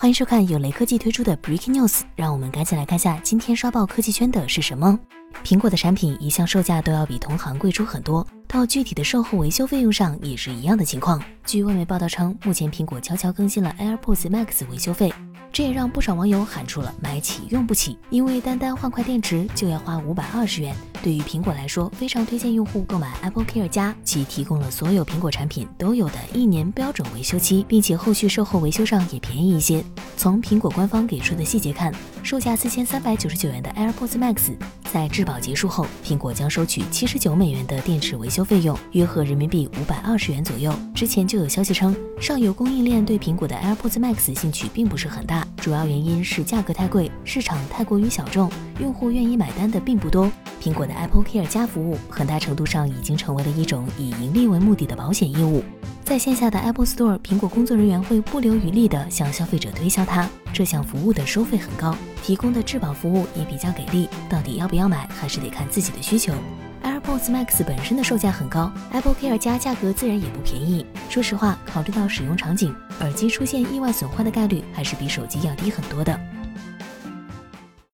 欢迎收看由雷科技推出的 Breaking News，让我们赶紧来看下今天刷爆科技圈的是什么。苹果的产品一向售价都要比同行贵出很多，到具体的售后维修费用上也是一样的情况。据外媒报道称，目前苹果悄悄更新了 AirPods Max 维修费。这也让不少网友喊出了买起用不起，因为单单换块电池就要花五百二十元。对于苹果来说，非常推荐用户购买 Apple Care 加，其提供了所有苹果产品都有的一年标准维修期，并且后续售后维修上也便宜一些。从苹果官方给出的细节看，售价四千三百九十九元的 AirPods Max，在质保结束后，苹果将收取七十九美元的电池维修费用，约合人民币五百二十元左右。之前就有消息称，上游供应链对苹果的 AirPods Max 兴趣并不是很大。主要原因是价格太贵，市场太过于小众，用户愿意买单的并不多。苹果的 Apple Care 加服务很大程度上已经成为了一种以盈利为目的的保险业务。在线下的 Apple Store，苹果工作人员会不留余力地向消费者推销它。这项服务的收费很高，提供的质保服务也比较给力。到底要不要买，还是得看自己的需求。AirPods Max 本身的售价很高，Apple Care 加价格自然也不便宜。说实话，考虑到使用场景，耳机出现意外损坏的概率还是比手机要低很多的。